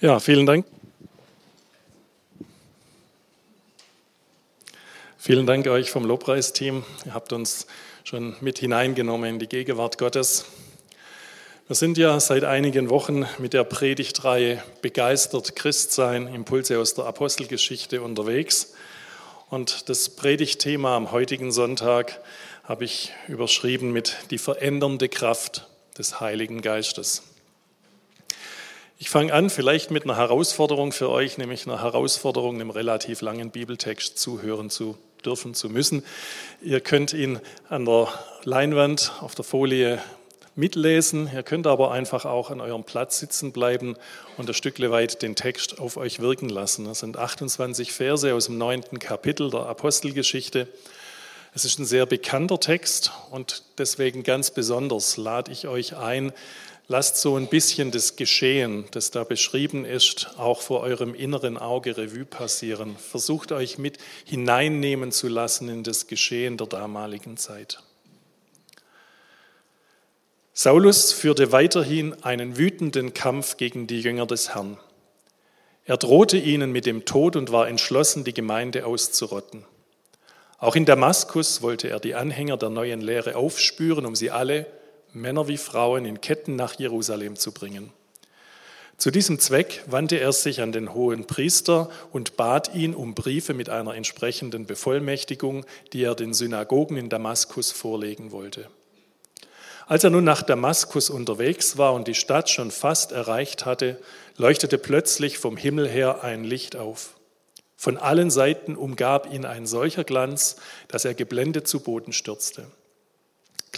Ja, vielen Dank. Vielen Dank euch vom Lobpreisteam. Ihr habt uns schon mit hineingenommen in die Gegenwart Gottes. Wir sind ja seit einigen Wochen mit der Predigtreihe Begeistert Christsein, Impulse aus der Apostelgeschichte unterwegs. Und das Predigtthema am heutigen Sonntag habe ich überschrieben mit die verändernde Kraft des Heiligen Geistes. Ich fange an vielleicht mit einer Herausforderung für euch, nämlich einer Herausforderung, einem relativ langen Bibeltext zuhören zu dürfen, zu müssen. Ihr könnt ihn an der Leinwand auf der Folie mitlesen. Ihr könnt aber einfach auch an eurem Platz sitzen bleiben und ein Stückle weit den Text auf euch wirken lassen. Das sind 28 Verse aus dem neunten Kapitel der Apostelgeschichte. Es ist ein sehr bekannter Text und deswegen ganz besonders lade ich euch ein, Lasst so ein bisschen das Geschehen, das da beschrieben ist, auch vor eurem inneren Auge Revue passieren. Versucht euch mit hineinnehmen zu lassen in das Geschehen der damaligen Zeit. Saulus führte weiterhin einen wütenden Kampf gegen die Jünger des Herrn. Er drohte ihnen mit dem Tod und war entschlossen, die Gemeinde auszurotten. Auch in Damaskus wollte er die Anhänger der neuen Lehre aufspüren, um sie alle Männer wie Frauen in Ketten nach Jerusalem zu bringen. Zu diesem Zweck wandte er sich an den hohen Priester und bat ihn um Briefe mit einer entsprechenden Bevollmächtigung, die er den Synagogen in Damaskus vorlegen wollte. Als er nun nach Damaskus unterwegs war und die Stadt schon fast erreicht hatte, leuchtete plötzlich vom Himmel her ein Licht auf. Von allen Seiten umgab ihn ein solcher Glanz, dass er geblendet zu Boden stürzte.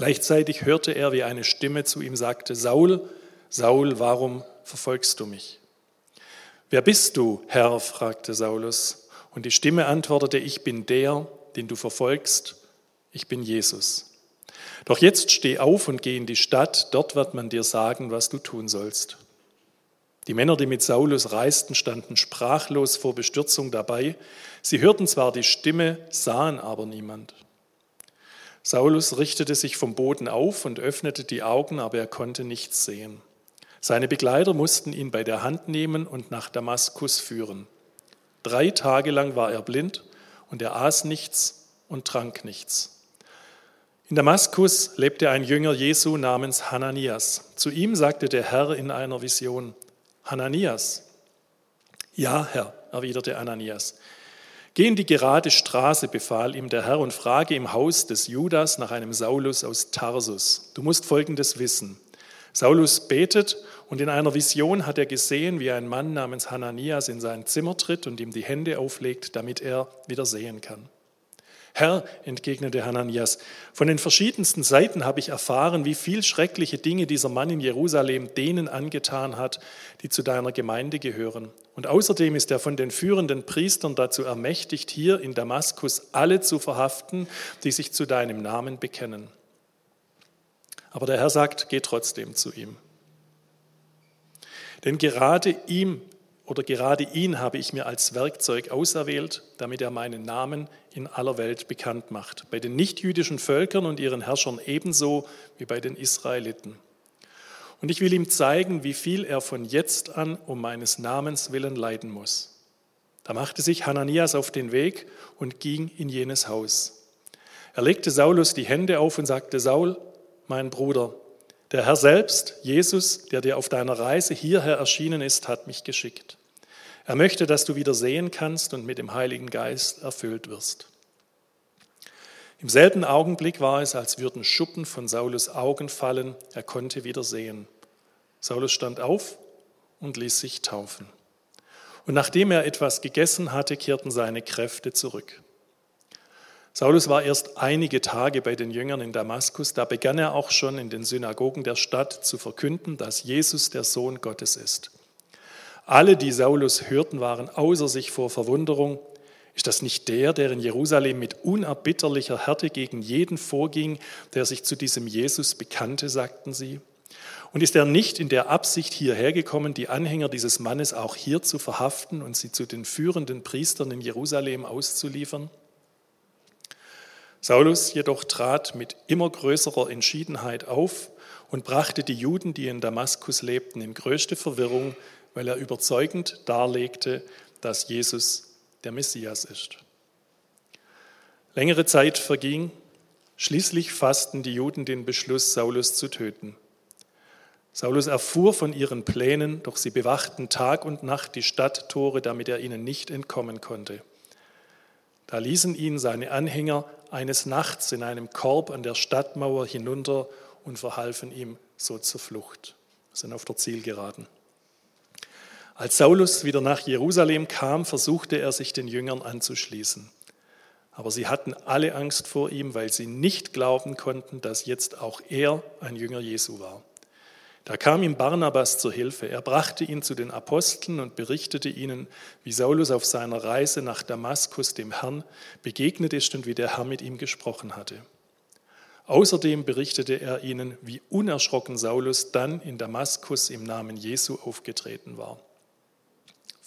Gleichzeitig hörte er, wie eine Stimme zu ihm sagte, Saul, Saul, warum verfolgst du mich? Wer bist du, Herr? fragte Saulus. Und die Stimme antwortete, ich bin der, den du verfolgst, ich bin Jesus. Doch jetzt steh auf und geh in die Stadt, dort wird man dir sagen, was du tun sollst. Die Männer, die mit Saulus reisten, standen sprachlos vor Bestürzung dabei. Sie hörten zwar die Stimme, sahen aber niemand. Saulus richtete sich vom Boden auf und öffnete die Augen, aber er konnte nichts sehen. Seine Begleiter mussten ihn bei der Hand nehmen und nach Damaskus führen. Drei Tage lang war er blind und er aß nichts und trank nichts. In Damaskus lebte ein Jünger Jesu namens Hananias. Zu ihm sagte der Herr in einer Vision, Hananias. Ja, Herr, erwiderte Ananias. Geh in die gerade Straße, befahl ihm der Herr, und frage im Haus des Judas nach einem Saulus aus Tarsus. Du musst Folgendes wissen. Saulus betet und in einer Vision hat er gesehen, wie ein Mann namens Hananias in sein Zimmer tritt und ihm die Hände auflegt, damit er wieder sehen kann. Herr, entgegnete Hananias, von den verschiedensten Seiten habe ich erfahren, wie viel schreckliche Dinge dieser Mann in Jerusalem denen angetan hat, die zu deiner Gemeinde gehören. Und außerdem ist er von den führenden Priestern dazu ermächtigt, hier in Damaskus alle zu verhaften, die sich zu deinem Namen bekennen. Aber der Herr sagt, geh trotzdem zu ihm. Denn gerade ihm oder gerade ihn habe ich mir als Werkzeug auserwählt, damit er meinen Namen in aller Welt bekannt macht, bei den nichtjüdischen Völkern und ihren Herrschern ebenso wie bei den Israeliten. Und ich will ihm zeigen, wie viel er von jetzt an um meines Namens willen leiden muss. Da machte sich Hananias auf den Weg und ging in jenes Haus. Er legte Saulus die Hände auf und sagte, Saul, mein Bruder, der Herr selbst, Jesus, der dir auf deiner Reise hierher erschienen ist, hat mich geschickt. Er möchte, dass du wieder sehen kannst und mit dem Heiligen Geist erfüllt wirst. Im selben Augenblick war es, als würden Schuppen von Saulus Augen fallen. Er konnte wieder sehen. Saulus stand auf und ließ sich taufen. Und nachdem er etwas gegessen hatte, kehrten seine Kräfte zurück. Saulus war erst einige Tage bei den Jüngern in Damaskus. Da begann er auch schon in den Synagogen der Stadt zu verkünden, dass Jesus der Sohn Gottes ist. Alle, die Saulus hörten, waren außer sich vor Verwunderung. Ist das nicht der, der in Jerusalem mit unerbitterlicher Härte gegen jeden vorging, der sich zu diesem Jesus bekannte, sagten sie? Und ist er nicht in der Absicht hierher gekommen, die Anhänger dieses Mannes auch hier zu verhaften und sie zu den führenden Priestern in Jerusalem auszuliefern? Saulus jedoch trat mit immer größerer Entschiedenheit auf und brachte die Juden, die in Damaskus lebten, in größte Verwirrung, weil er überzeugend darlegte, dass Jesus der Messias ist. Längere Zeit verging, schließlich fassten die Juden den Beschluss, Saulus zu töten. Saulus erfuhr von ihren Plänen, doch sie bewachten Tag und Nacht die Stadttore, damit er ihnen nicht entkommen konnte. Da ließen ihn seine Anhänger eines Nachts in einem Korb an der Stadtmauer hinunter und verhalfen ihm so zur Flucht. sind auf der Zielgeraden. Als Saulus wieder nach Jerusalem kam, versuchte er sich den Jüngern anzuschließen. Aber sie hatten alle Angst vor ihm, weil sie nicht glauben konnten, dass jetzt auch er ein Jünger Jesu war. Da kam ihm Barnabas zur Hilfe. Er brachte ihn zu den Aposteln und berichtete ihnen, wie Saulus auf seiner Reise nach Damaskus dem Herrn begegnet ist und wie der Herr mit ihm gesprochen hatte. Außerdem berichtete er ihnen, wie unerschrocken Saulus dann in Damaskus im Namen Jesu aufgetreten war.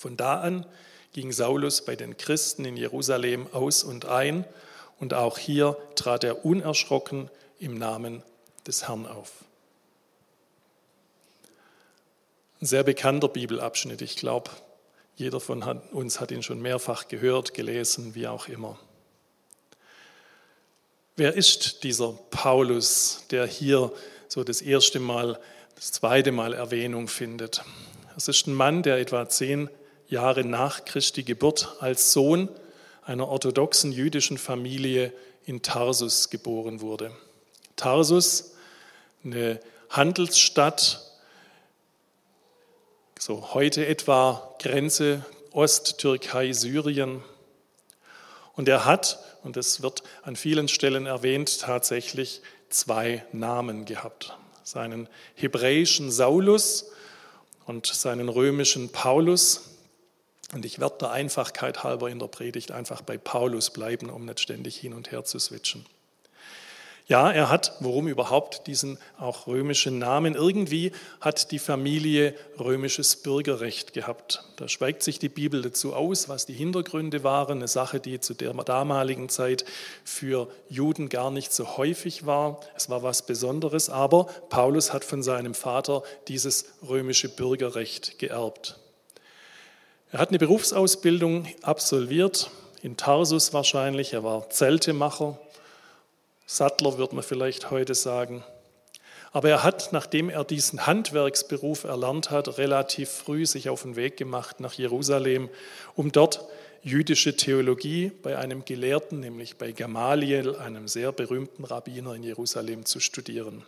Von da an ging Saulus bei den Christen in Jerusalem aus und ein und auch hier trat er unerschrocken im Namen des Herrn auf. Ein sehr bekannter Bibelabschnitt. Ich glaube, jeder von uns hat ihn schon mehrfach gehört, gelesen, wie auch immer. Wer ist dieser Paulus, der hier so das erste Mal, das zweite Mal Erwähnung findet? Es ist ein Mann, der etwa zehn Jahre nach Christi Geburt als Sohn einer orthodoxen jüdischen Familie in Tarsus geboren wurde. Tarsus, eine Handelsstadt, so heute etwa Grenze Osttürkei, Syrien. Und er hat, und das wird an vielen Stellen erwähnt, tatsächlich zwei Namen gehabt. Seinen hebräischen Saulus und seinen römischen Paulus. Und ich werde der Einfachkeit halber in der Predigt einfach bei Paulus bleiben, um nicht ständig hin und her zu switchen. Ja, er hat, warum überhaupt diesen auch römischen Namen? Irgendwie hat die Familie römisches Bürgerrecht gehabt. Da schweigt sich die Bibel dazu aus, was die Hintergründe waren. Eine Sache, die zu der damaligen Zeit für Juden gar nicht so häufig war. Es war was Besonderes, aber Paulus hat von seinem Vater dieses römische Bürgerrecht geerbt. Er hat eine Berufsausbildung absolviert, in Tarsus wahrscheinlich. Er war Zeltemacher, Sattler wird man vielleicht heute sagen. Aber er hat, nachdem er diesen Handwerksberuf erlernt hat, relativ früh sich auf den Weg gemacht nach Jerusalem, um dort jüdische Theologie bei einem Gelehrten, nämlich bei Gamaliel, einem sehr berühmten Rabbiner in Jerusalem, zu studieren.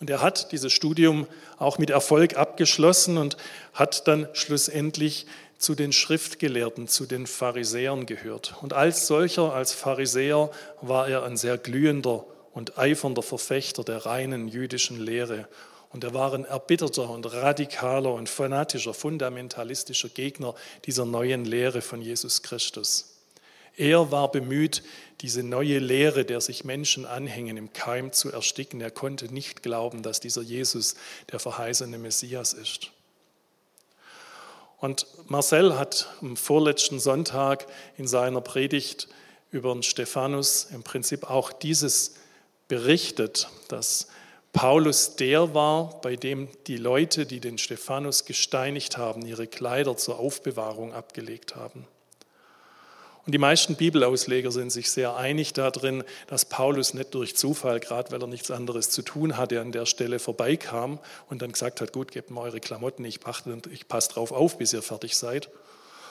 Und er hat dieses Studium auch mit Erfolg abgeschlossen und hat dann schlussendlich zu den Schriftgelehrten, zu den Pharisäern gehört. Und als solcher, als Pharisäer, war er ein sehr glühender und eifernder Verfechter der reinen jüdischen Lehre. Und er war ein erbitterter und radikaler und fanatischer, fundamentalistischer Gegner dieser neuen Lehre von Jesus Christus. Er war bemüht, diese neue Lehre, der sich Menschen anhängen, im Keim zu ersticken. Er konnte nicht glauben, dass dieser Jesus der verheißene Messias ist. Und Marcel hat am vorletzten Sonntag in seiner Predigt über den Stephanus im Prinzip auch dieses berichtet, dass Paulus der war, bei dem die Leute, die den Stephanus gesteinigt haben, ihre Kleider zur Aufbewahrung abgelegt haben. Und die meisten Bibelausleger sind sich sehr einig darin, dass Paulus nicht durch Zufall, gerade weil er nichts anderes zu tun hatte, an der Stelle vorbeikam und dann gesagt hat, gut, gebt mir eure Klamotten, ich, passe drauf auf, bis ihr fertig seid,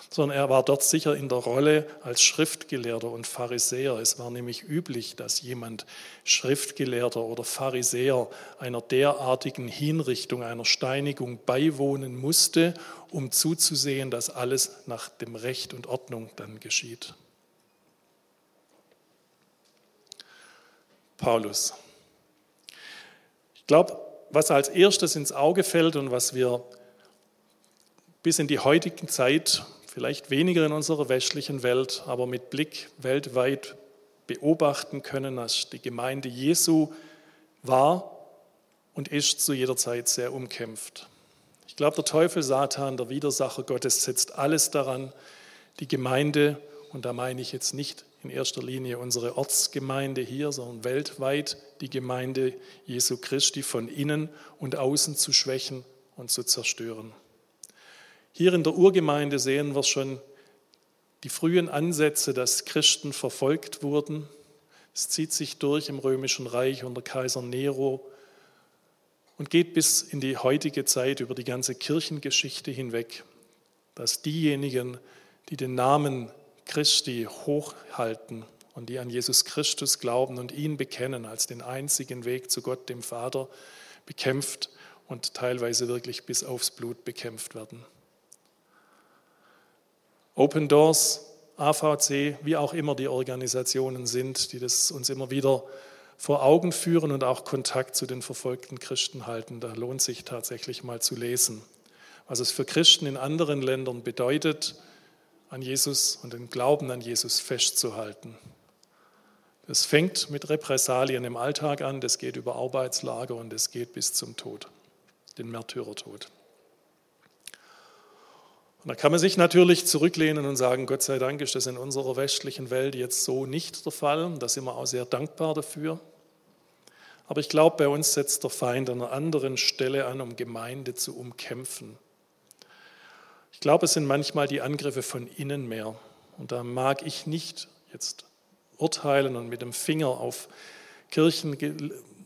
sondern er war dort sicher in der Rolle als Schriftgelehrter und Pharisäer. Es war nämlich üblich, dass jemand Schriftgelehrter oder Pharisäer einer derartigen Hinrichtung, einer Steinigung beiwohnen musste, um zuzusehen, dass alles nach dem Recht und Ordnung dann geschieht. Paulus. Ich glaube, was als erstes ins Auge fällt und was wir bis in die heutige Zeit vielleicht weniger in unserer westlichen Welt, aber mit Blick weltweit beobachten können, dass die Gemeinde Jesu war und ist zu jeder Zeit sehr umkämpft. Ich glaube, der Teufel, Satan, der Widersacher Gottes setzt alles daran, die Gemeinde, und da meine ich jetzt nicht in erster Linie unsere Ortsgemeinde hier, sondern weltweit die Gemeinde Jesu Christi von innen und außen zu schwächen und zu zerstören. Hier in der Urgemeinde sehen wir schon die frühen Ansätze, dass Christen verfolgt wurden. Es zieht sich durch im römischen Reich unter Kaiser Nero und geht bis in die heutige Zeit über die ganze Kirchengeschichte hinweg, dass diejenigen, die den Namen Christi hochhalten und die an Jesus Christus glauben und ihn bekennen als den einzigen Weg zu Gott, dem Vater, bekämpft und teilweise wirklich bis aufs Blut bekämpft werden. Open Doors, AVC, wie auch immer die Organisationen sind, die das uns immer wieder vor Augen führen und auch Kontakt zu den verfolgten Christen halten. Da lohnt sich tatsächlich mal zu lesen, was es für Christen in anderen Ländern bedeutet, an Jesus und den Glauben an Jesus festzuhalten. Das fängt mit Repressalien im Alltag an, das geht über Arbeitslager und es geht bis zum Tod, den Märtyrertod. Und da kann man sich natürlich zurücklehnen und sagen, Gott sei Dank ist das in unserer westlichen Welt jetzt so nicht der Fall. Da sind wir auch sehr dankbar dafür. Aber ich glaube, bei uns setzt der Feind an einer anderen Stelle an, um Gemeinde zu umkämpfen. Ich glaube, es sind manchmal die Angriffe von innen mehr. Und da mag ich nicht jetzt urteilen und mit dem Finger auf Kirchen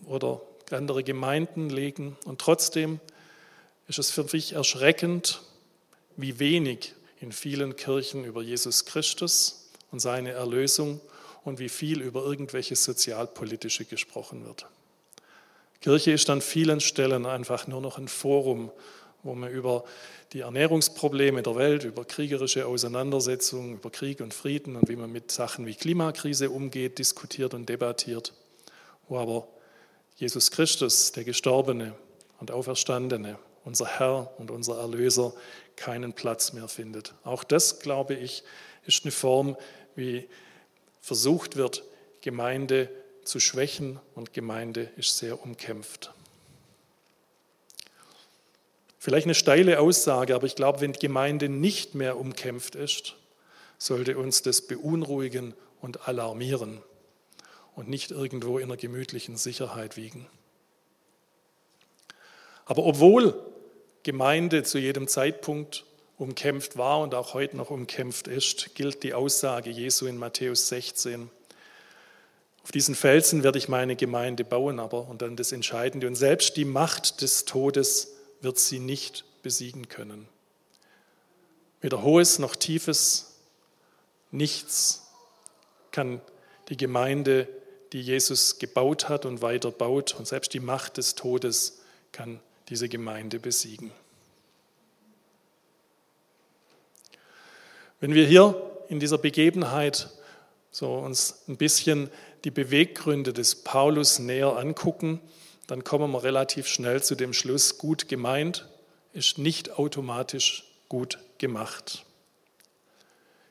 oder andere Gemeinden legen. Und trotzdem ist es für mich erschreckend, wie wenig in vielen Kirchen über Jesus Christus und seine Erlösung und wie viel über irgendwelche sozialpolitische gesprochen wird. Kirche ist an vielen Stellen einfach nur noch ein Forum, wo man über die Ernährungsprobleme der Welt, über kriegerische Auseinandersetzungen, über Krieg und Frieden und wie man mit Sachen wie Klimakrise umgeht, diskutiert und debattiert, wo aber Jesus Christus, der Gestorbene und Auferstandene, unser Herr und unser Erlöser, keinen Platz mehr findet. Auch das, glaube ich, ist eine Form, wie versucht wird, Gemeinde zu schwächen und Gemeinde ist sehr umkämpft. Vielleicht eine steile Aussage, aber ich glaube, wenn Gemeinde nicht mehr umkämpft ist, sollte uns das beunruhigen und alarmieren und nicht irgendwo in einer gemütlichen Sicherheit wiegen. Aber obwohl Gemeinde zu jedem Zeitpunkt umkämpft war und auch heute noch umkämpft ist, gilt die Aussage Jesu in Matthäus 16. Auf diesen Felsen werde ich meine Gemeinde bauen, aber, und dann das Entscheidende, und selbst die Macht des Todes wird sie nicht besiegen können. Weder hohes noch tiefes, nichts kann die Gemeinde, die Jesus gebaut hat und weiter baut, und selbst die Macht des Todes kann diese Gemeinde besiegen. Wenn wir hier in dieser Begebenheit so uns ein bisschen die Beweggründe des Paulus näher angucken, dann kommen wir relativ schnell zu dem Schluss, gut gemeint ist nicht automatisch gut gemacht.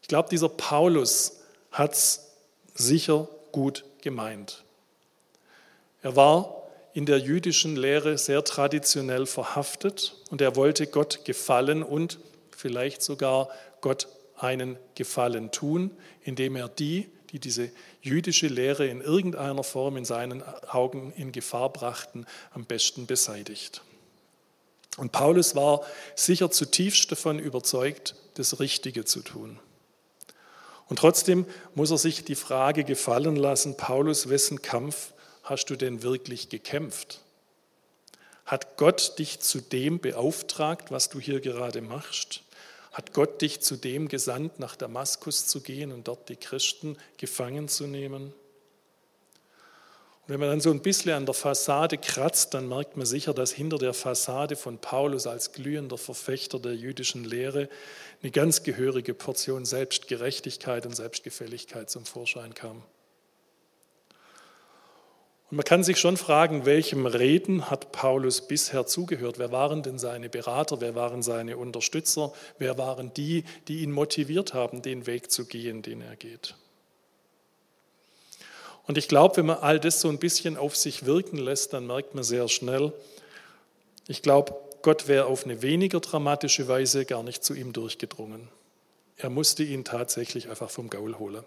Ich glaube, dieser Paulus hat es sicher gut gemeint. Er war in der jüdischen Lehre sehr traditionell verhaftet und er wollte Gott gefallen und vielleicht sogar Gott einen Gefallen tun, indem er die, die diese jüdische Lehre in irgendeiner Form in seinen Augen in Gefahr brachten, am besten beseitigt. Und Paulus war sicher zutiefst davon überzeugt, das Richtige zu tun. Und trotzdem muss er sich die Frage gefallen lassen, Paulus, wessen Kampf hast du denn wirklich gekämpft? Hat Gott dich zu dem beauftragt, was du hier gerade machst? Hat Gott dich zu dem gesandt, nach Damaskus zu gehen und dort die Christen gefangen zu nehmen? Und wenn man dann so ein bisschen an der Fassade kratzt, dann merkt man sicher, dass hinter der Fassade von Paulus als glühender Verfechter der jüdischen Lehre eine ganz gehörige Portion Selbstgerechtigkeit und Selbstgefälligkeit zum Vorschein kam. Und man kann sich schon fragen, welchem Reden hat Paulus bisher zugehört? Wer waren denn seine Berater? Wer waren seine Unterstützer? Wer waren die, die ihn motiviert haben, den Weg zu gehen, den er geht? Und ich glaube, wenn man all das so ein bisschen auf sich wirken lässt, dann merkt man sehr schnell, ich glaube, Gott wäre auf eine weniger dramatische Weise gar nicht zu ihm durchgedrungen. Er musste ihn tatsächlich einfach vom Gaul holen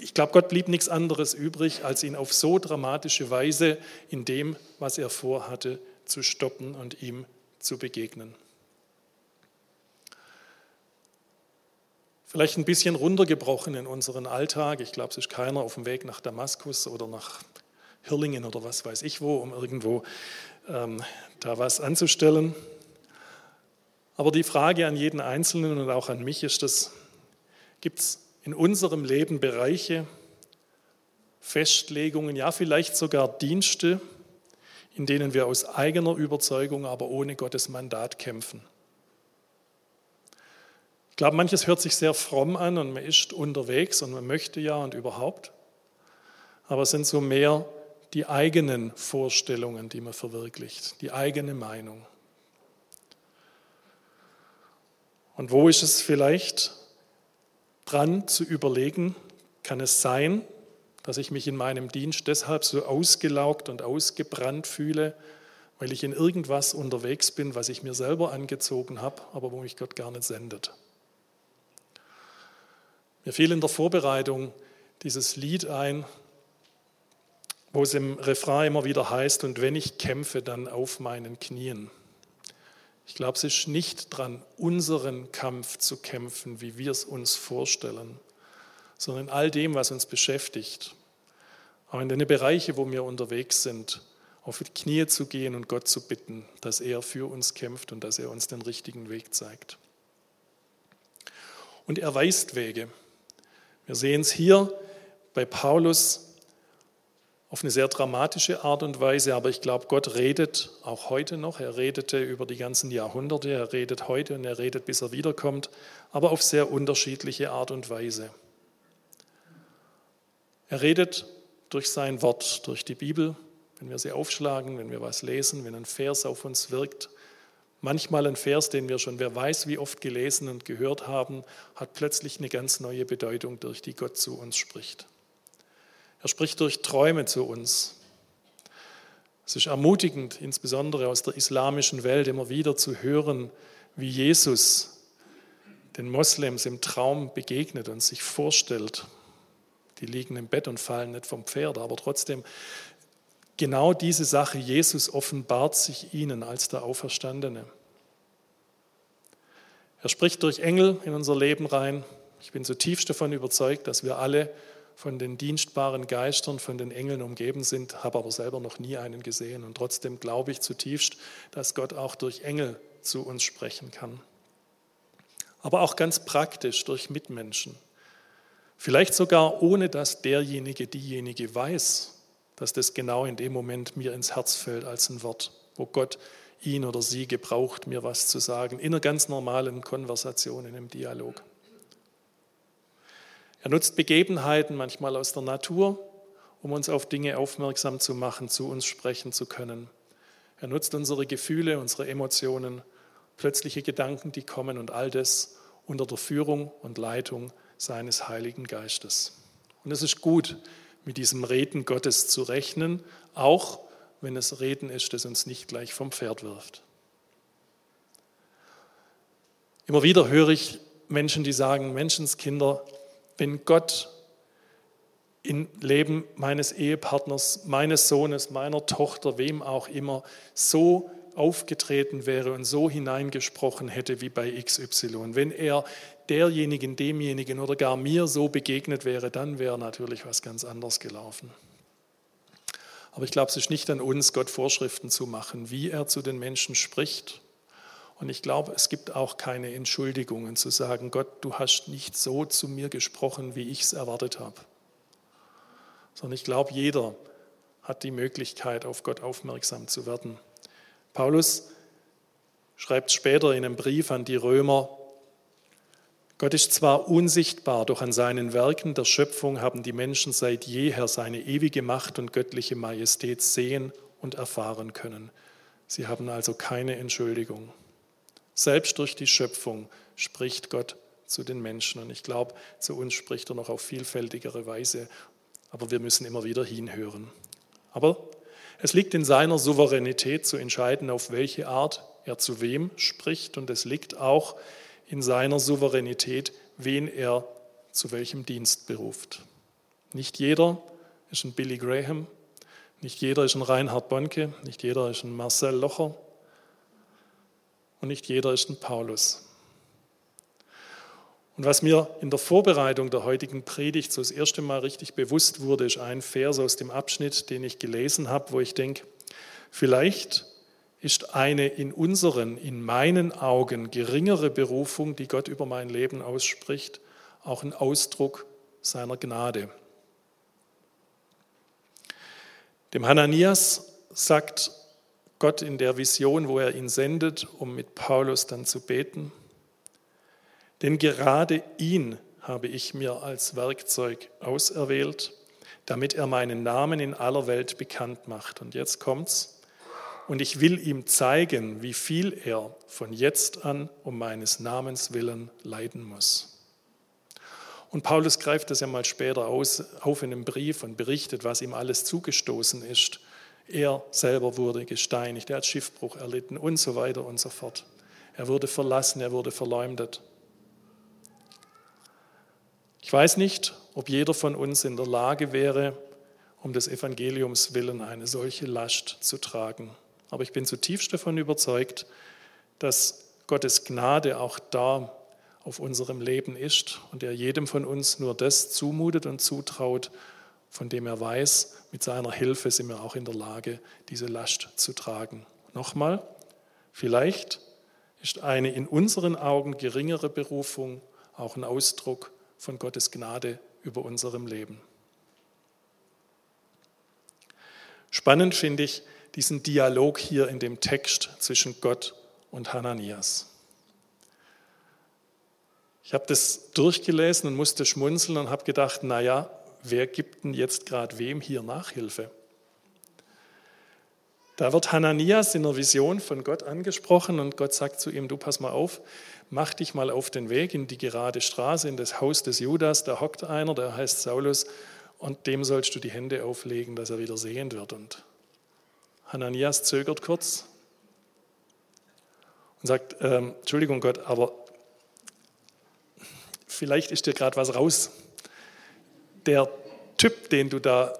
ich glaube, Gott blieb nichts anderes übrig, als ihn auf so dramatische Weise in dem, was er vorhatte, zu stoppen und ihm zu begegnen. Vielleicht ein bisschen runtergebrochen in unseren Alltag. Ich glaube, es ist keiner auf dem Weg nach Damaskus oder nach Hirlingen oder was weiß ich wo, um irgendwo ähm, da was anzustellen. Aber die Frage an jeden Einzelnen und auch an mich ist das, gibt es in unserem Leben Bereiche, Festlegungen, ja vielleicht sogar Dienste, in denen wir aus eigener Überzeugung, aber ohne Gottes Mandat kämpfen. Ich glaube, manches hört sich sehr fromm an und man ist unterwegs und man möchte ja und überhaupt, aber es sind so mehr die eigenen Vorstellungen, die man verwirklicht, die eigene Meinung. Und wo ist es vielleicht dran zu überlegen, kann es sein, dass ich mich in meinem Dienst deshalb so ausgelaugt und ausgebrannt fühle, weil ich in irgendwas unterwegs bin, was ich mir selber angezogen habe, aber wo mich Gott gar nicht sendet. Mir fiel in der Vorbereitung dieses Lied ein, wo es im Refrain immer wieder heißt, und wenn ich kämpfe, dann auf meinen Knien. Ich glaube, es ist nicht dran, unseren Kampf zu kämpfen, wie wir es uns vorstellen, sondern in all dem, was uns beschäftigt. Auch in den Bereichen, wo wir unterwegs sind, auf die Knie zu gehen und Gott zu bitten, dass er für uns kämpft und dass er uns den richtigen Weg zeigt. Und er weist Wege. Wir sehen es hier bei Paulus auf eine sehr dramatische Art und Weise, aber ich glaube, Gott redet auch heute noch. Er redete über die ganzen Jahrhunderte, er redet heute und er redet, bis er wiederkommt, aber auf sehr unterschiedliche Art und Weise. Er redet durch sein Wort, durch die Bibel, wenn wir sie aufschlagen, wenn wir was lesen, wenn ein Vers auf uns wirkt. Manchmal ein Vers, den wir schon, wer weiß, wie oft gelesen und gehört haben, hat plötzlich eine ganz neue Bedeutung, durch die Gott zu uns spricht. Er spricht durch Träume zu uns. Es ist ermutigend, insbesondere aus der islamischen Welt immer wieder zu hören, wie Jesus den Moslems im Traum begegnet und sich vorstellt. Die liegen im Bett und fallen nicht vom Pferd, aber trotzdem genau diese Sache, Jesus offenbart sich ihnen als der Auferstandene. Er spricht durch Engel in unser Leben rein. Ich bin zutiefst davon überzeugt, dass wir alle von den dienstbaren Geistern, von den Engeln umgeben sind, habe aber selber noch nie einen gesehen. Und trotzdem glaube ich zutiefst, dass Gott auch durch Engel zu uns sprechen kann. Aber auch ganz praktisch durch Mitmenschen. Vielleicht sogar ohne, dass derjenige, diejenige weiß, dass das genau in dem Moment mir ins Herz fällt als ein Wort, wo Gott ihn oder sie gebraucht, mir was zu sagen, in einer ganz normalen Konversation, in einem Dialog. Er nutzt Begebenheiten manchmal aus der Natur, um uns auf Dinge aufmerksam zu machen, zu uns sprechen zu können. Er nutzt unsere Gefühle, unsere Emotionen, plötzliche Gedanken, die kommen und all das unter der Führung und Leitung seines Heiligen Geistes. Und es ist gut, mit diesem Reden Gottes zu rechnen, auch wenn es Reden ist, das uns nicht gleich vom Pferd wirft. Immer wieder höre ich Menschen, die sagen, Menschenskinder, wenn Gott im Leben meines Ehepartners, meines Sohnes, meiner Tochter, wem auch immer, so aufgetreten wäre und so hineingesprochen hätte wie bei XY. Wenn er derjenigen, demjenigen oder gar mir so begegnet wäre, dann wäre natürlich was ganz anderes gelaufen. Aber ich glaube, es ist nicht an uns, Gott Vorschriften zu machen, wie er zu den Menschen spricht und ich glaube, es gibt auch keine Entschuldigungen zu sagen, Gott, du hast nicht so zu mir gesprochen, wie ich es erwartet habe. Sondern ich glaube, jeder hat die Möglichkeit, auf Gott aufmerksam zu werden. Paulus schreibt später in einem Brief an die Römer, Gott ist zwar unsichtbar, doch an seinen Werken der Schöpfung haben die Menschen seit jeher seine ewige Macht und göttliche Majestät sehen und erfahren können. Sie haben also keine Entschuldigung. Selbst durch die Schöpfung spricht Gott zu den Menschen. Und ich glaube, zu uns spricht er noch auf vielfältigere Weise. Aber wir müssen immer wieder hinhören. Aber es liegt in seiner Souveränität zu entscheiden, auf welche Art er zu wem spricht. Und es liegt auch in seiner Souveränität, wen er zu welchem Dienst beruft. Nicht jeder ist ein Billy Graham, Nicht jeder ist ein Reinhard Bonke, nicht jeder ist ein Marcel Locher und nicht jeder ist ein Paulus. Und was mir in der Vorbereitung der heutigen Predigt so das erste Mal richtig bewusst wurde, ist ein Vers aus dem Abschnitt, den ich gelesen habe, wo ich denke, vielleicht ist eine in unseren, in meinen Augen geringere Berufung, die Gott über mein Leben ausspricht, auch ein Ausdruck seiner Gnade. Dem Hananias sagt Gott in der Vision, wo er ihn sendet, um mit Paulus dann zu beten, denn gerade ihn habe ich mir als Werkzeug auserwählt, damit er meinen Namen in aller Welt bekannt macht. Und jetzt kommt's und ich will ihm zeigen, wie viel er von jetzt an um meines Namens willen leiden muss. Und Paulus greift das ja mal später auf in einem Brief und berichtet, was ihm alles zugestoßen ist. Er selber wurde gesteinigt, er hat Schiffbruch erlitten und so weiter und so fort. Er wurde verlassen, er wurde verleumdet. Ich weiß nicht, ob jeder von uns in der Lage wäre, um des Evangeliums willen eine solche Last zu tragen. Aber ich bin zutiefst davon überzeugt, dass Gottes Gnade auch da auf unserem Leben ist und er jedem von uns nur das zumutet und zutraut, von dem er weiß, mit seiner Hilfe sind wir auch in der Lage, diese Last zu tragen. Nochmal, vielleicht ist eine in unseren Augen geringere Berufung auch ein Ausdruck von Gottes Gnade über unserem Leben. Spannend finde ich, diesen Dialog hier in dem Text zwischen Gott und Hananias. Ich habe das durchgelesen und musste schmunzeln und habe gedacht, naja, wer gibt denn jetzt gerade wem hier Nachhilfe? Da wird Hananias in einer Vision von Gott angesprochen und Gott sagt zu ihm, du pass mal auf, mach dich mal auf den Weg in die gerade Straße, in das Haus des Judas, da hockt einer, der heißt Saulus und dem sollst du die Hände auflegen, dass er wieder sehend wird. Und Hananias zögert kurz und sagt, ähm, Entschuldigung Gott, aber vielleicht ist dir gerade was raus. Der Typ, den du da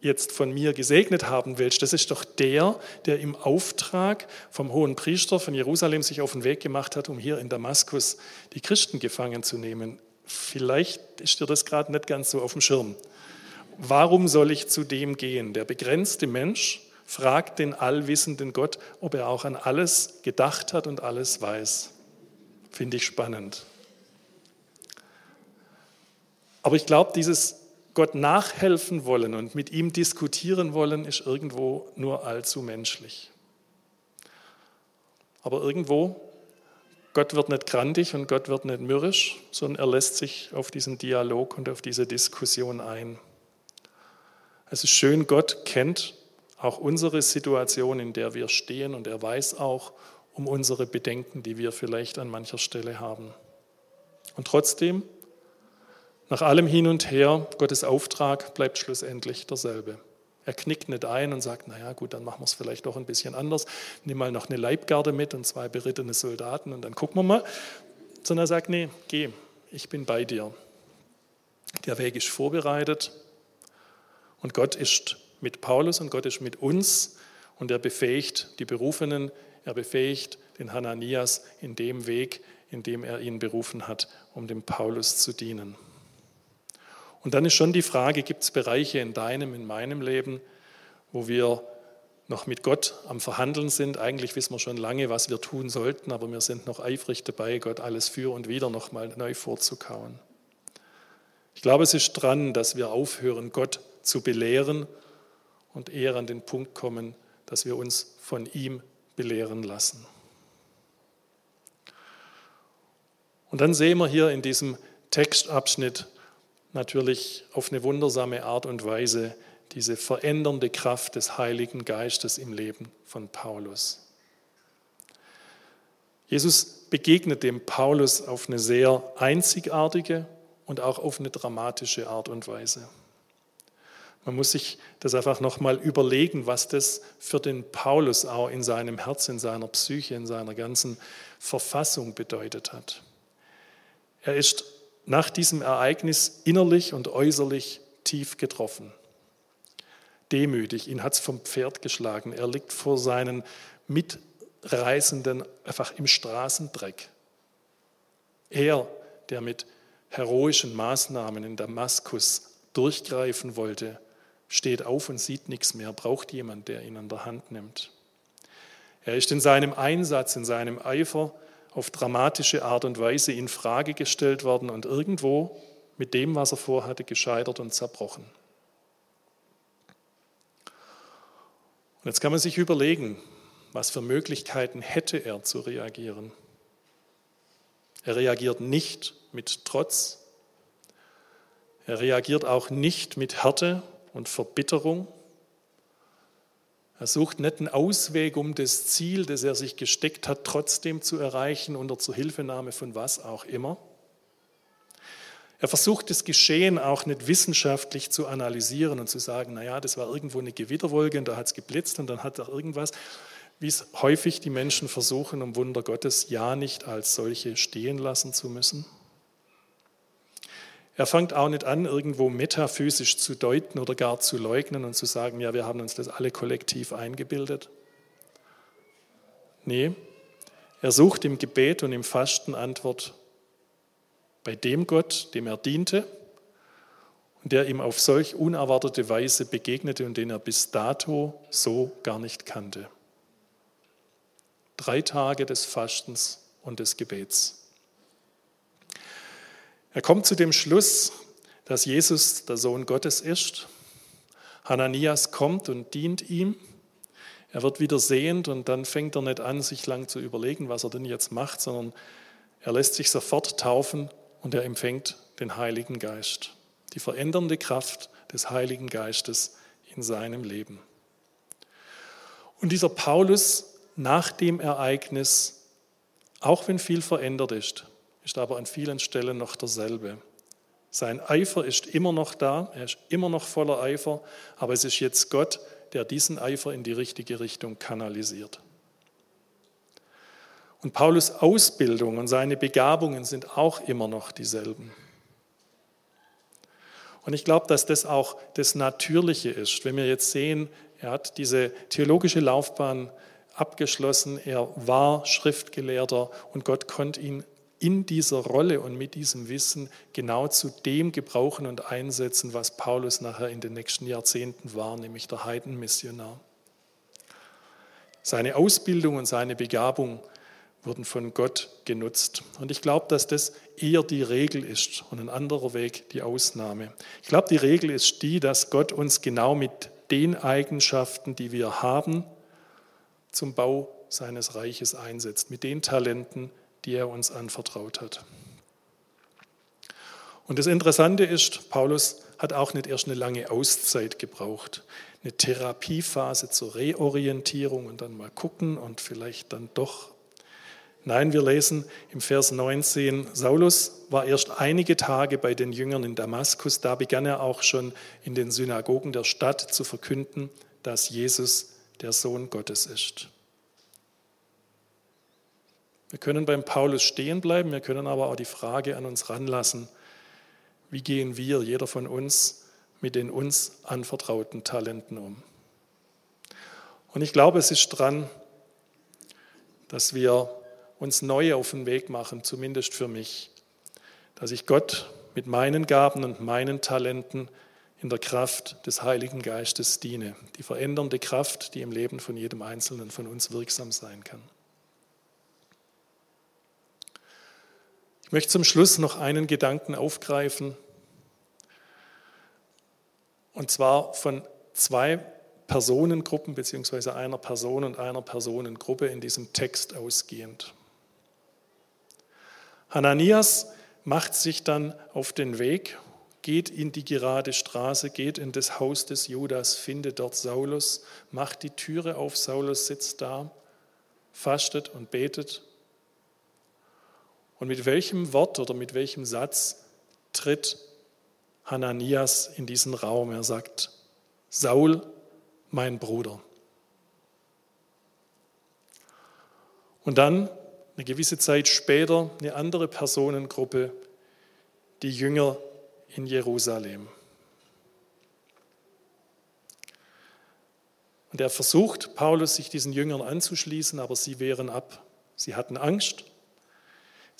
jetzt von mir gesegnet haben willst, das ist doch der, der im Auftrag vom hohen Priester von Jerusalem sich auf den Weg gemacht hat, um hier in Damaskus die Christen gefangen zu nehmen. Vielleicht ist dir das gerade nicht ganz so auf dem Schirm. Warum soll ich zu dem gehen? Der begrenzte Mensch, fragt den allwissenden Gott, ob er auch an alles gedacht hat und alles weiß. Finde ich spannend. Aber ich glaube, dieses Gott nachhelfen wollen und mit ihm diskutieren wollen, ist irgendwo nur allzu menschlich. Aber irgendwo, Gott wird nicht grandig und Gott wird nicht mürrisch, sondern er lässt sich auf diesen Dialog und auf diese Diskussion ein. Es ist schön, Gott kennt auch unsere Situation, in der wir stehen, und er weiß auch um unsere Bedenken, die wir vielleicht an mancher Stelle haben. Und trotzdem, nach allem hin und her, Gottes Auftrag bleibt schlussendlich derselbe. Er knickt nicht ein und sagt, naja gut, dann machen wir es vielleicht doch ein bisschen anders. Nimm mal noch eine Leibgarde mit und zwei berittene Soldaten und dann gucken wir mal. Sondern er sagt, nee, geh, ich bin bei dir. Der Weg ist vorbereitet und Gott ist mit Paulus und Gott ist mit uns und er befähigt die Berufenen, er befähigt den Hananias in dem Weg, in dem er ihn berufen hat, um dem Paulus zu dienen. Und dann ist schon die Frage, gibt es Bereiche in deinem, in meinem Leben, wo wir noch mit Gott am Verhandeln sind. Eigentlich wissen wir schon lange, was wir tun sollten, aber wir sind noch eifrig dabei, Gott alles für und wieder nochmal neu vorzukauen. Ich glaube, es ist dran, dass wir aufhören, Gott zu belehren und eher an den Punkt kommen, dass wir uns von ihm belehren lassen. Und dann sehen wir hier in diesem Textabschnitt natürlich auf eine wundersame Art und Weise diese verändernde Kraft des Heiligen Geistes im Leben von Paulus. Jesus begegnet dem Paulus auf eine sehr einzigartige und auch auf eine dramatische Art und Weise. Man muss sich das einfach nochmal überlegen, was das für den Paulus auch in seinem Herz, in seiner Psyche, in seiner ganzen Verfassung bedeutet hat. Er ist nach diesem Ereignis innerlich und äußerlich tief getroffen. demütig. Ihn hat es vom Pferd geschlagen. Er liegt vor seinen Mitreisenden einfach im Straßendreck. Er, der mit heroischen Maßnahmen in Damaskus durchgreifen wollte, steht auf und sieht nichts mehr, braucht jemand, der ihn an der Hand nimmt. Er ist in seinem Einsatz, in seinem Eifer auf dramatische Art und Weise in Frage gestellt worden und irgendwo mit dem, was er vorhatte, gescheitert und zerbrochen. Und jetzt kann man sich überlegen, was für Möglichkeiten hätte er zu reagieren. Er reagiert nicht mit Trotz. Er reagiert auch nicht mit Härte und Verbitterung. Er sucht nicht einen Ausweg, um das Ziel, das er sich gesteckt hat, trotzdem zu erreichen, unter Zuhilfenahme von was auch immer. Er versucht das Geschehen auch nicht wissenschaftlich zu analysieren und zu sagen, naja, das war irgendwo eine Gewitterwolke und da hat es geblitzt und dann hat er irgendwas, wie es häufig die Menschen versuchen, um Wunder Gottes ja nicht als solche stehen lassen zu müssen. Er fängt auch nicht an, irgendwo metaphysisch zu deuten oder gar zu leugnen und zu sagen, ja, wir haben uns das alle kollektiv eingebildet. Nee, er sucht im Gebet und im Fasten Antwort bei dem Gott, dem er diente und der ihm auf solch unerwartete Weise begegnete und den er bis dato so gar nicht kannte. Drei Tage des Fastens und des Gebets. Er kommt zu dem Schluss, dass Jesus der Sohn Gottes ist. Hananias kommt und dient ihm. Er wird wieder sehend und dann fängt er nicht an, sich lang zu überlegen, was er denn jetzt macht, sondern er lässt sich sofort taufen und er empfängt den Heiligen Geist, die verändernde Kraft des Heiligen Geistes in seinem Leben. Und dieser Paulus nach dem Ereignis, auch wenn viel verändert ist, ist aber an vielen Stellen noch derselbe. Sein Eifer ist immer noch da, er ist immer noch voller Eifer, aber es ist jetzt Gott, der diesen Eifer in die richtige Richtung kanalisiert. Und Paulus Ausbildung und seine Begabungen sind auch immer noch dieselben. Und ich glaube, dass das auch das Natürliche ist. Wenn wir jetzt sehen, er hat diese theologische Laufbahn abgeschlossen, er war Schriftgelehrter und Gott konnte ihn in dieser Rolle und mit diesem Wissen genau zu dem gebrauchen und einsetzen, was Paulus nachher in den nächsten Jahrzehnten war, nämlich der Heidenmissionar. Seine Ausbildung und seine Begabung wurden von Gott genutzt. Und ich glaube, dass das eher die Regel ist und ein anderer Weg die Ausnahme. Ich glaube, die Regel ist die, dass Gott uns genau mit den Eigenschaften, die wir haben, zum Bau seines Reiches einsetzt, mit den Talenten, die er uns anvertraut hat. Und das Interessante ist, Paulus hat auch nicht erst eine lange Auszeit gebraucht, eine Therapiephase zur Reorientierung und dann mal gucken und vielleicht dann doch Nein, wir lesen im Vers 19, Saulus war erst einige Tage bei den Jüngern in Damaskus, da begann er auch schon in den Synagogen der Stadt zu verkünden, dass Jesus der Sohn Gottes ist. Wir können beim Paulus stehen bleiben, wir können aber auch die Frage an uns ranlassen, wie gehen wir, jeder von uns, mit den uns anvertrauten Talenten um? Und ich glaube, es ist dran, dass wir uns neu auf den Weg machen, zumindest für mich, dass ich Gott mit meinen Gaben und meinen Talenten in der Kraft des Heiligen Geistes diene, die verändernde Kraft, die im Leben von jedem Einzelnen von uns wirksam sein kann. Ich möchte zum Schluss noch einen Gedanken aufgreifen, und zwar von zwei Personengruppen beziehungsweise einer Person und einer Personengruppe in diesem Text ausgehend. Hananias macht sich dann auf den Weg, geht in die gerade Straße, geht in das Haus des Judas, findet dort Saulus, macht die Türe auf, Saulus sitzt da, fastet und betet. Und mit welchem Wort oder mit welchem Satz tritt Hananias in diesen Raum? Er sagt, Saul, mein Bruder. Und dann eine gewisse Zeit später eine andere Personengruppe, die Jünger in Jerusalem. Und er versucht, Paulus sich diesen Jüngern anzuschließen, aber sie wehren ab. Sie hatten Angst.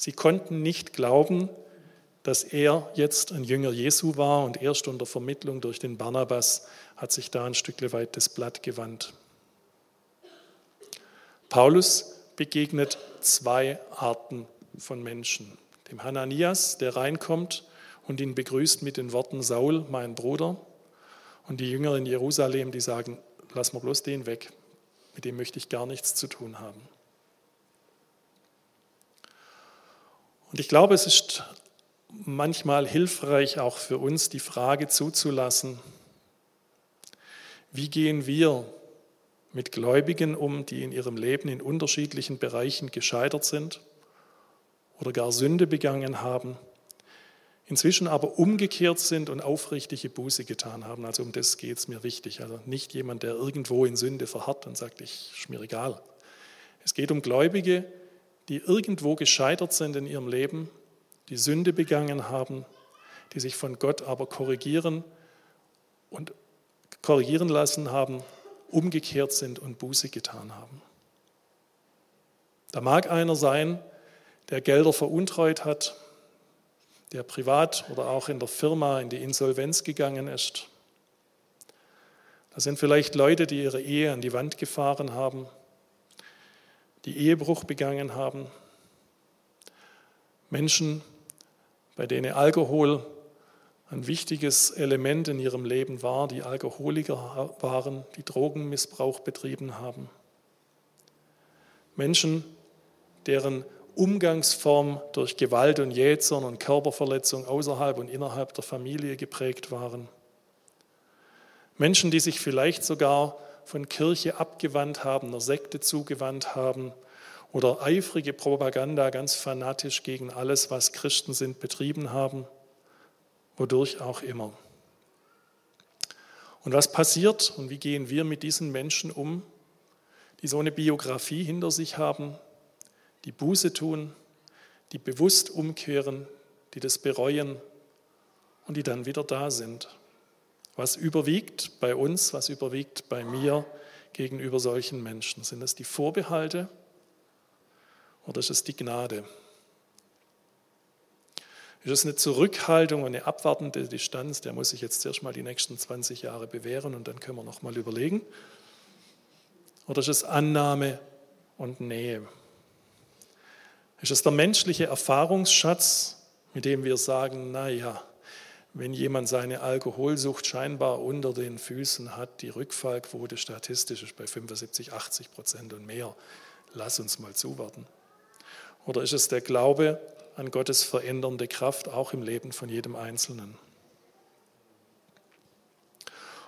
Sie konnten nicht glauben, dass er jetzt ein Jünger Jesu war und erst unter Vermittlung durch den Barnabas hat sich da ein Stück weit das Blatt gewandt. Paulus begegnet zwei Arten von Menschen. Dem Hananias, der reinkommt und ihn begrüßt mit den Worten Saul, mein Bruder. Und die Jünger in Jerusalem, die sagen, lass mal bloß den weg, mit dem möchte ich gar nichts zu tun haben. Und ich glaube, es ist manchmal hilfreich auch für uns, die Frage zuzulassen, wie gehen wir mit Gläubigen um, die in ihrem Leben in unterschiedlichen Bereichen gescheitert sind oder gar Sünde begangen haben, inzwischen aber umgekehrt sind und aufrichtige Buße getan haben. Also um das geht es mir wichtig. Also nicht jemand, der irgendwo in Sünde verharrt und sagt, ich ist mir egal. Es geht um Gläubige, die irgendwo gescheitert sind in ihrem Leben, die Sünde begangen haben, die sich von Gott aber korrigieren und korrigieren lassen haben, umgekehrt sind und Buße getan haben. Da mag einer sein, der Gelder veruntreut hat, der privat oder auch in der Firma in die Insolvenz gegangen ist. Das sind vielleicht Leute, die ihre Ehe an die Wand gefahren haben, die Ehebruch begangen haben. Menschen, bei denen Alkohol ein wichtiges Element in ihrem Leben war, die Alkoholiker waren, die Drogenmissbrauch betrieben haben. Menschen, deren Umgangsform durch Gewalt und Jähzern und Körperverletzung außerhalb und innerhalb der Familie geprägt waren. Menschen, die sich vielleicht sogar von Kirche abgewandt haben, einer Sekte zugewandt haben oder eifrige Propaganda ganz fanatisch gegen alles, was Christen sind, betrieben haben, wodurch auch immer. Und was passiert und wie gehen wir mit diesen Menschen um, die so eine Biografie hinter sich haben, die Buße tun, die bewusst umkehren, die das bereuen und die dann wieder da sind. Was überwiegt bei uns, was überwiegt bei mir gegenüber solchen Menschen? Sind es die Vorbehalte oder ist es die Gnade? Ist es eine Zurückhaltung und eine abwartende Distanz? Der muss sich jetzt erst mal die nächsten 20 Jahre bewähren und dann können wir noch mal überlegen. Oder ist es Annahme und Nähe? Ist es der menschliche Erfahrungsschatz, mit dem wir sagen, naja, wenn jemand seine Alkoholsucht scheinbar unter den Füßen hat, die Rückfallquote statistisch ist bei 75, 80 Prozent und mehr, lass uns mal zuwarten. Oder ist es der Glaube an Gottes verändernde Kraft auch im Leben von jedem Einzelnen?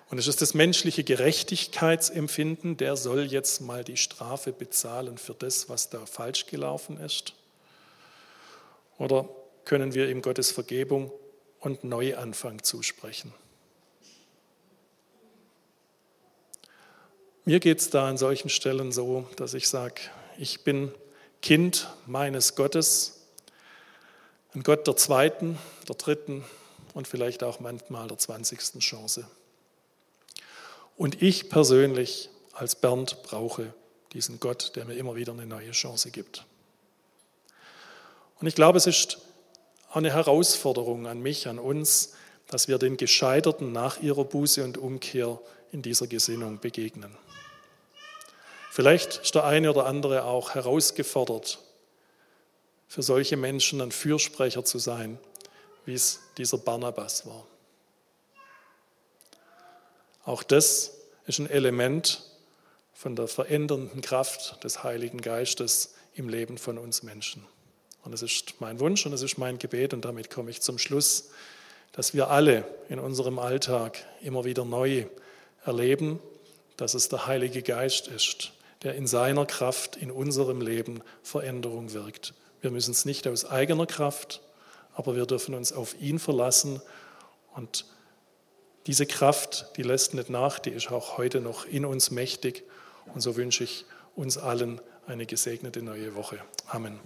Und es ist das menschliche Gerechtigkeitsempfinden, der soll jetzt mal die Strafe bezahlen für das, was da falsch gelaufen ist? Oder können wir ihm Gottes Vergebung und Neuanfang zusprechen? Mir geht es da an solchen Stellen so, dass ich sage, ich bin Kind meines Gottes, ein Gott der zweiten, der dritten und vielleicht auch manchmal der zwanzigsten Chance. Und ich persönlich als Bernd brauche diesen Gott, der mir immer wieder eine neue Chance gibt. Und ich glaube, es ist eine Herausforderung an mich, an uns, dass wir den Gescheiterten nach ihrer Buße und Umkehr in dieser Gesinnung begegnen. Vielleicht ist der eine oder andere auch herausgefordert, für solche Menschen ein Fürsprecher zu sein, wie es dieser Barnabas war. Auch das ist ein Element von der verändernden Kraft des Heiligen Geistes im Leben von uns Menschen. Und es ist mein Wunsch und es ist mein Gebet und damit komme ich zum Schluss, dass wir alle in unserem Alltag immer wieder neu erleben, dass es der Heilige Geist ist, der in seiner Kraft in unserem Leben Veränderung wirkt. Wir müssen es nicht aus eigener Kraft, aber wir dürfen uns auf ihn verlassen und diese Kraft, die lässt nicht nach, die ist auch heute noch in uns mächtig und so wünsche ich uns allen eine gesegnete neue Woche. Amen.